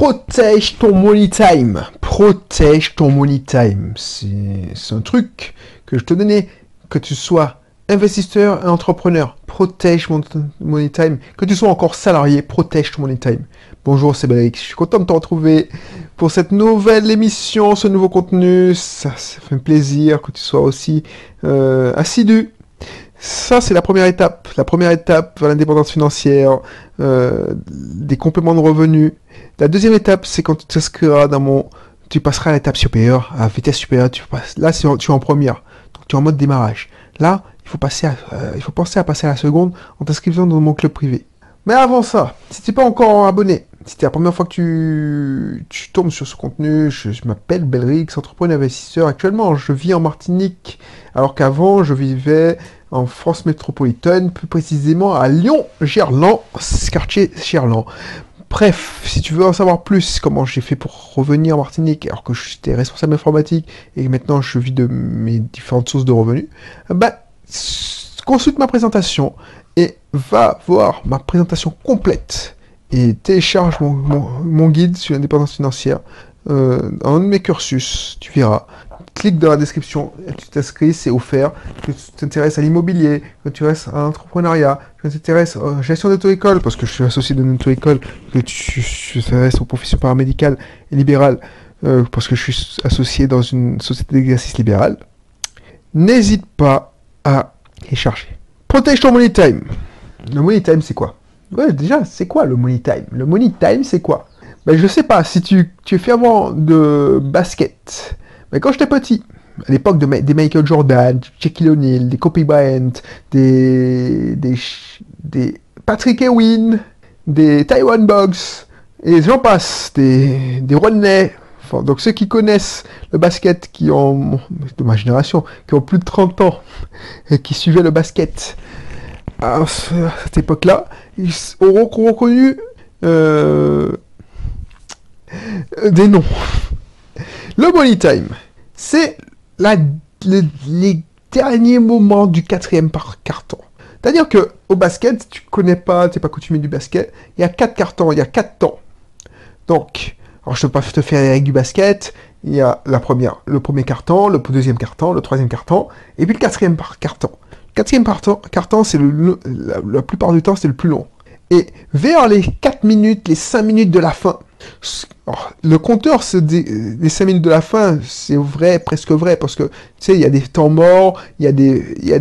Protège ton money time. Protège ton money time. C'est un truc que je te donnais, que tu sois investisseur entrepreneur. Protège mon money time. Que tu sois encore salarié, protège ton money time. Bonjour, c'est Béric. Je suis content de te retrouver pour cette nouvelle émission, ce nouveau contenu. Ça, fait plaisir que tu sois aussi euh, assidu ça, c'est la première étape. La première étape vers l'indépendance financière, euh, des compléments de revenus. La deuxième étape, c'est quand tu t'inscriras dans mon... Tu passeras à l'étape supérieure, à vitesse supérieure. Tu passes, là, tu es en première. Donc, tu es en mode démarrage. Là, il faut, passer euh, il faut penser à passer à la seconde en t'inscrivant dans mon club privé. Mais avant ça, si tu n'es pas encore abonné, c'est la première fois que tu, tombes sur ce contenu, je, m'appelle Belrix, entrepreneur investisseur. Actuellement, je vis en Martinique, alors qu'avant, je vivais en France métropolitaine, plus précisément à Lyon-Gerland, quartier Gerland. Bref, si tu veux en savoir plus comment j'ai fait pour revenir en Martinique alors que j'étais responsable informatique et maintenant je vis de mes différentes sources de revenus, bah, consulte ma présentation et va voir ma présentation complète et télécharge mon, guide sur l'indépendance financière euh, dans un de mes cursus, tu verras clique dans la description, tu t'inscris, c'est offert. Que tu t'intéresses à l'immobilier, que tu restes à l'entrepreneuriat, que tu t'intéresses à la gestion d'auto-école, parce que je suis associé d'une auto-école, que tu t'intéresses aux professions paramédicales et libérales, euh, parce que je suis associé dans une société d'exercice libéral. N'hésite pas à chercher. Protège ton money time. Le money time, c'est quoi? Ouais, déjà, c'est quoi le money time? Le money time, c'est quoi? Ben, Je sais pas, si tu, tu es fervent de basket, mais quand j'étais petit, à l'époque de, des Michael Jordan, Shaquille O'Neal, des Kobe Bryant, des, des, Patrick Ewing, des Taiwan Bugs, et j'en passe, des, des Rodney, donc ceux qui connaissent le basket, qui ont, de ma génération, qui ont plus de 30 ans, et qui suivaient le basket à cette époque-là, ils auront reconnu euh, des noms. Le money time, c'est les derniers moments du quatrième carton. C'est-à-dire que au basket, tu connais pas, tu n'es pas coutumier du basket, il y a quatre cartons, il y a quatre temps. Donc, alors je ne peux pas te faire les règles du basket, il y a la première, le premier carton, le deuxième carton, le troisième carton, et puis le quatrième carton. Quatrième carton, c'est la, plupart du temps, c'est le plus long. Et vers les 4 minutes, les 5 minutes de la fin, le compteur, les 5 minutes de la fin, c'est vrai, presque vrai, parce que, tu sais, il y a des temps morts, il y a des, y a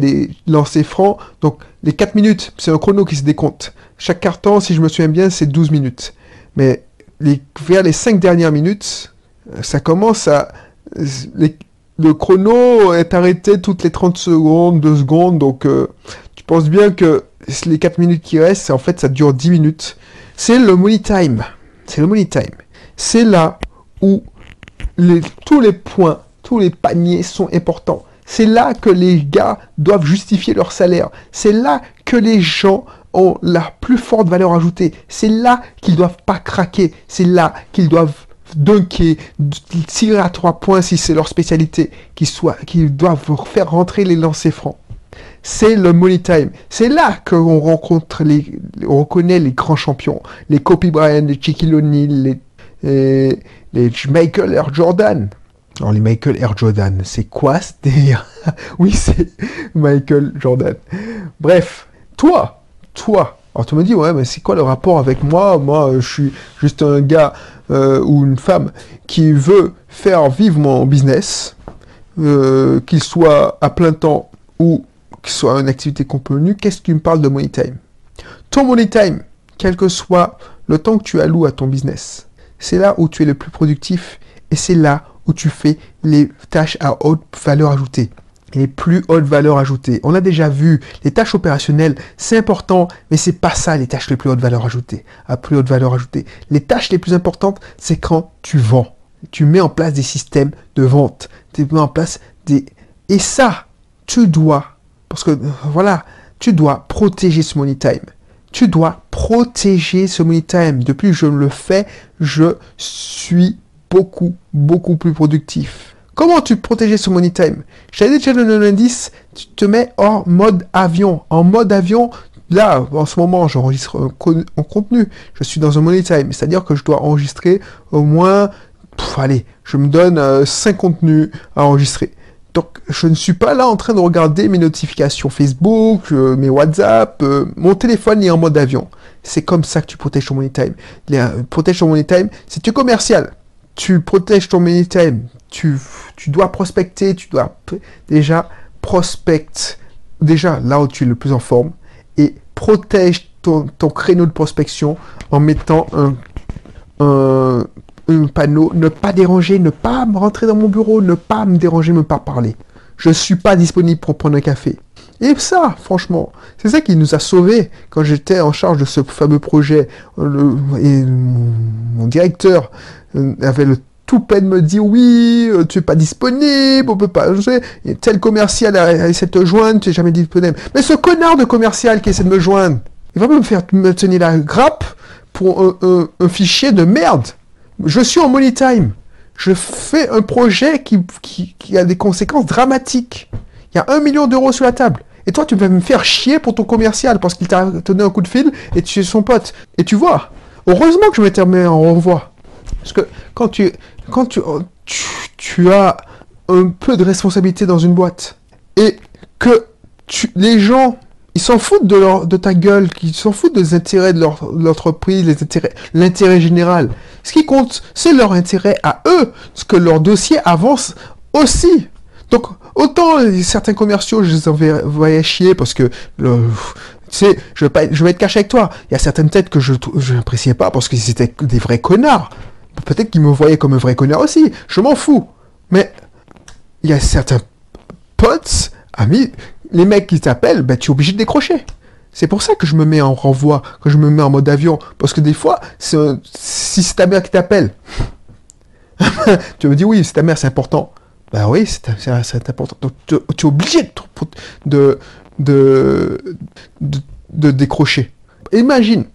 lancers francs, donc les 4 minutes, c'est un chrono qui se décompte. Chaque carton, si je me souviens bien, c'est 12 minutes. Mais vers les 5 dernières minutes, ça commence à... le chrono est arrêté toutes les 30 secondes, 2 secondes, donc euh, tu penses bien que les 4 minutes qui restent, en fait, ça dure 10 minutes. C'est le money time c'est le money time. C'est là où tous les points, tous les paniers sont importants. C'est là que les gars doivent justifier leur salaire. C'est là que les gens ont la plus forte valeur ajoutée. C'est là qu'ils doivent pas craquer. C'est là qu'ils doivent dunker, tirer à trois points si c'est leur spécialité, qu'ils doivent faire rentrer les lancers francs c'est le money time. C'est là qu'on rencontre les, on reconnaît les grands champions, les Kobe Bryant, les Shaquille O'Neal, les, les, Michael Air Jordan. Alors les Michael Air Jordan, c'est quoi ce délire? Oui, c'est Michael Jordan. Bref, toi, toi. Alors tu me dis, ouais, mais c'est quoi le rapport avec moi? Moi, je suis juste un gars euh, ou une femme qui veut faire vivre mon business, euh, qu'il soit à plein temps ou ce soit une activité convenue, qu'est-ce qui me parle de money time? Ton money time, quel que soit le temps que tu alloues à ton business, c'est là où tu es le plus productif et c'est là où tu fais les tâches à haute valeur ajoutée. Les plus hautes valeurs ajoutées. On a déjà vu les tâches opérationnelles, c'est important, mais c'est pas ça les tâches les plus hautes valeur ajoutées. À plus. Les tâches les plus importantes, c'est quand tu vends. Tu mets en place des systèmes de vente. Tu mets en place des... Et ça, tu dois parce que, voilà, tu dois protéger ce money time. Tu dois protéger ce money time. Depuis que je le fais, je suis beaucoup, beaucoup plus productif. Comment tu protéger ce money time? J'avais déjà donné un indice, tu te mets en mode avion. En mode avion, là, en ce moment, j'enregistre un, con- un contenu. Je suis dans un money time. C'est-à-dire que je dois enregistrer au moins, pff, allez, je me donne 5 contenus à enregistrer. Donc, je ne suis pas là en train de regarder mes notifications Facebook, euh, mes WhatsApp. euh, mon téléphone est en mode avion. C'est comme ça que tu protèges ton money time. Euh, protège ton money time, c'est tu es commercial. Tu protèges ton time. Tu, tu dois prospecter, tu dois déjà prospecte déjà là où tu es le plus en forme et protège ton, créneau de prospection en mettant un, panneau ne pas déranger, ne pas me rentrer dans mon bureau, ne pas me déranger, me pas parler. Je suis pas disponible pour prendre un café. Et ça, franchement, c'est ça qui nous a sauvés quand j'étais en charge de ce fameux projet. Mon, directeur avait le tout peine me dire oui, euh, tu es pas disponible, on peut pas. Tel commercial a, essayé de te joindre, tu es jamais disponible. Mais ce connard de commercial qui essaie de me joindre, il va me faire me tenir la grappe pour un, fichier de merde. Je suis en money time. Je fais un projet qui, qui, a des conséquences dramatiques. Il y a un million d'euros sur la table. Et toi, tu vas me faire chier pour ton commercial parce qu'il t'a donné un coup de fil et tu es son pote. Et tu vois, heureusement que je m'étais mis en renvoi. Parce que quand tu, quand tu, tu, tu as un peu de responsabilité dans une boîte et que tu, les gens, ils s'en foutent de, leur, de ta gueule, qu'ils s'en foutent des intérêts de leur, l'entreprise, l'intérêt général. Ce qui compte, c'est leur intérêt à eux, ce que leur dossier avance aussi. Donc, autant certains commerciaux, je les enverrais- voyais chier parce que, tu sais, je vais, pas je vais être caché avec toi. Il y a certaines têtes que je je n'appréciais pas parce qu'ils étaient des vrais connards. Peut-être qu'ils me voyaient comme un vrai connard aussi. Je m'en fous. Mais il y a certains potes, amis, les mecs qui t'appellent, ben, tu es obligé de décrocher. C'est pour ça que je me mets en renvoi, que je me mets en mode avion. Parce que des fois, si c'est ta mère qui t'appelle, tu me dis oui, c'est ta mère, c'est important. Bah oui, c'est ta- c'est c'est important. Donc tu, es obligé de, de, de décrocher. Imagine,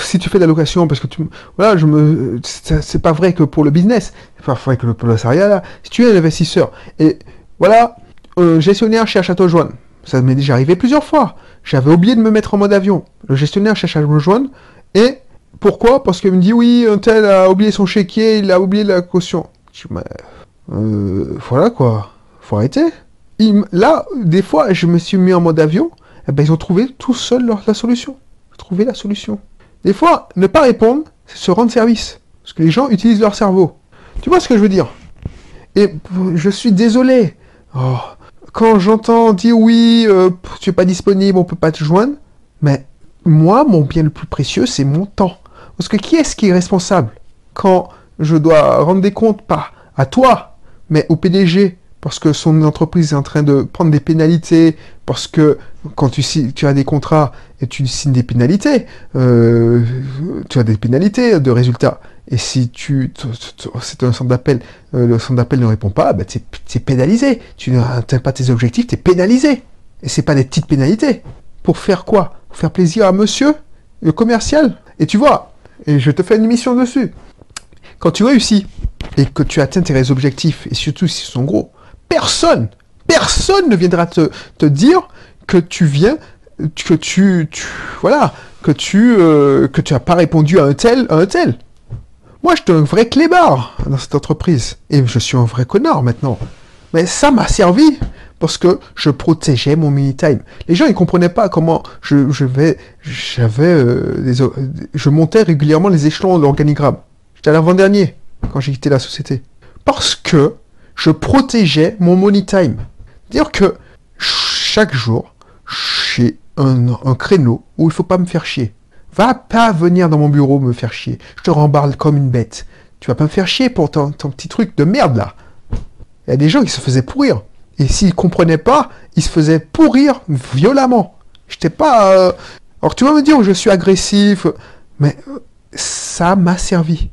si tu fais de la location, parce que tu, voilà, je me, c'est pas vrai que pour le business, c'est pas vrai que pour le salariat là. Si tu es un investisseur et voilà, un gestionnaire cherche à te joindre. Ça m'est déjà arrivé plusieurs fois. J'avais oublié de me mettre en mode avion. Le gestionnaire cherche à me joindre et pourquoi? Parce qu'il me dit oui, un tel a oublié son chéquier, il a oublié la caution. Je euh, voilà quoi, faut arrêter. Là, des fois, je me suis mis en mode avion, et ben, ils ont trouvé tout seul leur- la solution. Trouvé la solution. Des fois, ne pas répondre, c'est se rendre service. Parce que les gens utilisent leur cerveau. Tu vois ce que je veux dire? Et je suis désolé. Oh, quand j'entends dire oui, euh, tu es pas disponible, on peut pas te joindre, mais moi, mon bien le plus précieux, c'est mon temps. Parce que qui est-ce qui est responsable? Quand je dois rendre des comptes pas à toi, mais au PDG parce que son entreprise est en train de prendre des pénalités, parce que quand tu, tu as des contrats et tu signes des pénalités, euh, tu as des pénalités de résultats. Et si tu, c'est un centre d'appel, euh, le centre d'appel ne répond pas, bah tu es pénalisé. Tu n'atteins pas tes objectifs, tu es pénalisé. Et c'est pas des petites pénalités. Pour faire quoi? Pour faire plaisir à monsieur, le commercial? Et tu vois, et je te fais une émission dessus. Quand tu réussis et que tu atteins tes objectifs, et surtout s'ils sont gros, personne, personne ne viendra te, te dire que tu viens, que tu, tu voilà, que tu, euh, que tu as pas répondu à un tel, à un tel. Moi, j'étais un vrai clébard dans cette entreprise. Et je suis un vrai connard maintenant. Mais ça m'a servi parce que je protégeais mon mini time. Les gens ils comprenaient pas comment je, je vais, j'avais euh, je montais régulièrement les échelons de l'organigramme. J'étais à l'avant-dernier quand j'ai quitté la société parce que je protégeais mon money time. Dire que chaque jour j'ai un, créneau où il faut pas me faire chier. Va pas venir dans mon bureau me faire chier. Je te rembarle comme une bête. Tu vas pas me faire chier pour ton, petit truc de merde là. Il y a des gens qui se faisaient pourrir. Et s'ils comprenaient pas, ils se faisaient pourrir violemment. J'étais pas. euh, Alors tu vas me dire que je suis agressif, mais ça m'a servi.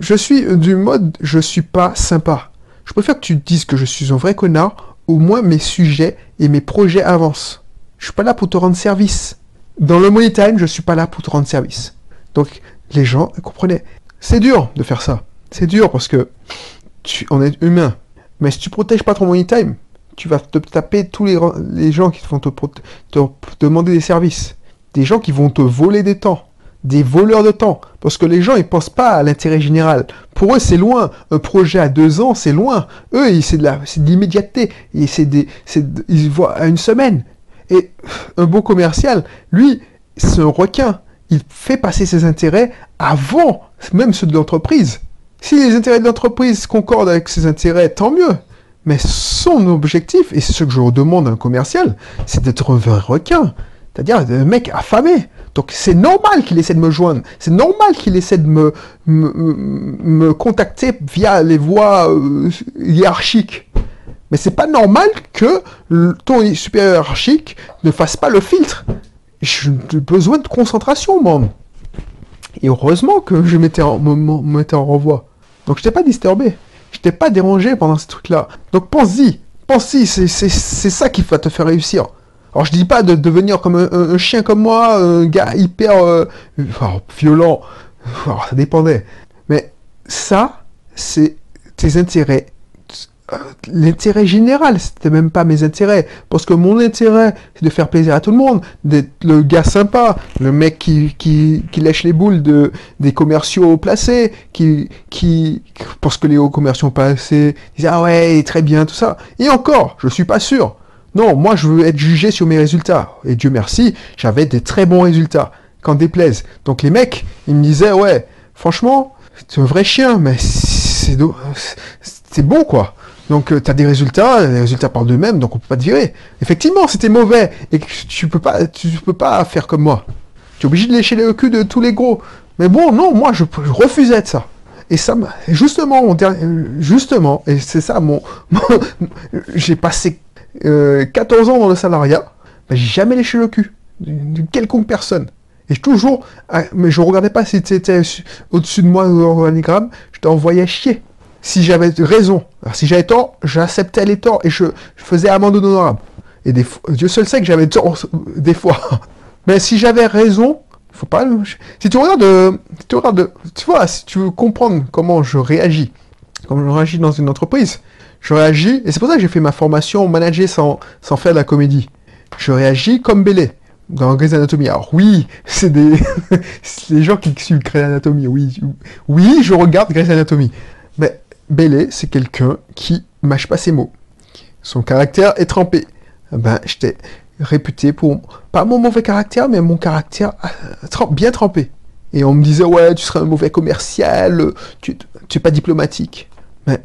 Je suis du mode je suis pas sympa. Je préfère que tu dises que je suis un vrai connard, au moins mes sujets et mes projets avancent. Je suis pas là pour te rendre service. Dans le money time, je suis pas là pour te rendre service. Donc les gens comprenaient. C'est dur de faire ça. C'est dur parce que tu, on est humain. Mais si tu protèges pas ton money time, tu vas te taper tous les, gens qui vont te, te demander des services. des gens qui vont te voler des temps, des voleurs de temps, parce que les gens ils pensent pas à l'intérêt général. Pour eux c'est loin. Un projet à deux ans c'est loin. Eux c'est de l'immédiateté. Ils voient à une semaine. Et un bon commercial, lui, c'est un requin. Il fait passer ses intérêts avant même ceux de l'entreprise. Si les intérêts de l'entreprise concordent avec ses intérêts, tant mieux. Mais son objectif, et c'est ce que je demande à un commercial, c'est d'être un vrai requin. C'est-à-dire un mec affamé. Donc c'est normal qu'il essaie de me joindre. C'est normal qu'il essaie de me, me, contacter via les voies euh, hiérarchiques. Mais c'est pas normal que ton supérieur hiérarchique ne fasse pas le filtre. J'ai besoin de concentration, man. Et heureusement que je m'étais en, en renvoi. Donc je t'ai pas disturbé. Je t'ai pas dérangé pendant ce truc-là. Donc pense-y. Pense-y, c'est ça qui va te faire réussir. Alors je dis pas de devenir comme un, chien comme moi, un gars hyper euh, violent. ça dépendait. Mais ça, c'est tes intérêts l'intérêt général, c'était même pas mes intérêts. Parce que mon intérêt, c'est de faire plaisir à tout le monde, d'être le gars sympa, le mec qui, qui, lèche les boules de, des commerciaux placés, qui, qui, parce que les hauts commerciaux placés disent, ah ouais, très bien, tout ça. Et encore, je suis pas sûr. Non, moi, je veux être jugé sur mes résultats. Et Dieu merci, j'avais des très bons résultats, quand déplaise. Donc les mecs, ils me disaient, ouais, franchement, c'est un vrai chien, mais c'est, bon, quoi. Donc euh, tu as des résultats, les résultats parlent d'eux-mêmes, donc on peut pas te virer. Effectivement, c'était mauvais et tu peux pas, tu peux pas faire comme moi. Tu es obligé de lécher le cul de tous les gros. Mais bon, non, moi je, refusais de ça. Et ça, justement, justement, et c'est ça mon, j'ai passé 14 euh, ans dans le salariat, mais j'ai jamais léché le cul de quelconque personne. Et toujours, ah, mais je regardais pas si tu étais au-dessus de moi ou organigramme, je t'envoyais chier si j'avais raison, si j'avais tort, j'acceptais les torts et je, faisais amende honorable. Et Dieu seul sait que j'avais tort des fois. Mais si j'avais raison, faut pas. Si tu regardes, si tu regardes, tu vois, si tu veux comprendre comment je réagis, comment je réagis dans une entreprise, je réagis, et c'est pour ça que j'ai fait ma formation manager sans, sans faire de la comédie. Je réagis comme Bélé dans Grey's Anatomy. Alors oui, c'est des, les gens qui suivent Grey's Anatomy. Oui, oui, je regarde Grey's Anatomy. Mais Bélé, c'est quelqu'un qui mâche pas ses mots. Son caractère est trempé. Ben, j'étais réputé pour, pas mon mauvais caractère, mais mon caractère euh, bien trempé. Et on me disait, ouais, tu serais un mauvais commercial, tu n'es pas diplomatique. Mais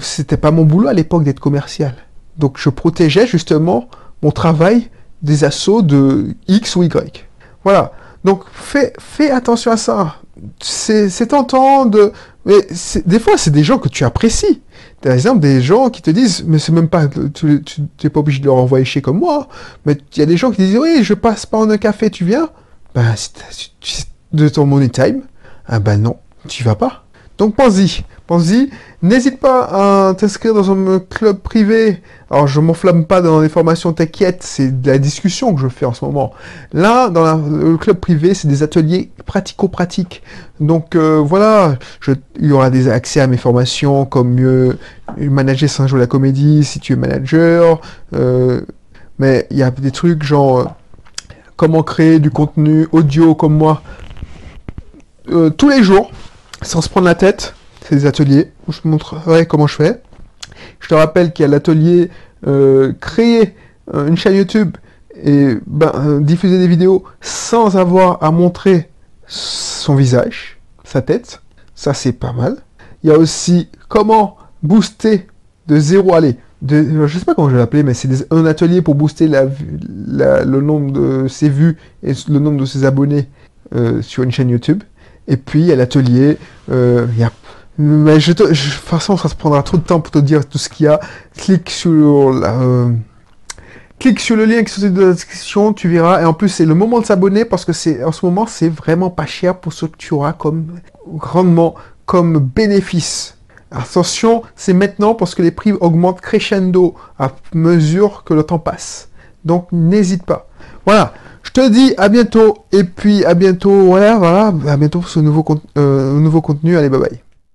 c'était pas mon boulot à l'époque d'être commercial. Donc je protégeais justement mon travail des assauts de X ou Y. Voilà. Donc fais, fais attention à ça. C'est tentant de, mais des fois, c'est des gens que tu apprécies. Par exemple, des gens qui te disent, mais c'est même pas, tu n'es pas obligé de leur envoyer chez comme moi, mais il y a des gens qui disent, oui, je passe pas en un café, tu viens? Ben, de ton money time, ah ben non, tu vas pas. Donc pense-y, pense-y. N'hésite pas à t'inscrire dans un club privé. Alors je m'enflamme pas dans les formations, t'inquiète, c'est de la discussion que je fais en ce moment. Là, dans le club privé, c'est des ateliers pratico-pratiques. Donc euh, voilà, il y aura des accès à mes formations comme mieux manager sans jouer la comédie si tu es manager. Euh, mais il y a des trucs genre euh, comment créer du contenu audio comme moi tous les jours sans se prendre la tête, c'est des ateliers où je te montrerai comment je fais. Je te rappelle qu'il y a l'atelier euh, créer euh, une chaîne YouTube et ben, euh, diffuser des vidéos sans avoir à montrer son visage, sa tête. Ça, c'est pas mal. Il y a aussi comment booster de zéro, allez, de, je sais pas comment je vais l'appeler, mais c'est un atelier pour booster le nombre de ses vues et le nombre de ses abonnés sur une chaîne YouTube. Et puis, l'atelier, euh, il y a mais je de toute façon, ça se prendra trop de temps pour te dire tout ce qu'il y a. Clique sur euh, le lien qui est dans la description, tu verras. Et en plus, c'est le moment de s'abonner parce que c'est en ce moment, c'est vraiment pas cher pour ce que tu auras comme rendement, comme bénéfice. Attention, c'est maintenant parce que les prix augmentent crescendo à mesure que le temps passe. Donc, n'hésite pas. Voilà. Je te dis à bientôt et puis à bientôt. Voilà, voilà, à bientôt pour ce nouveau, euh, nouveau contenu. Allez, bye bye.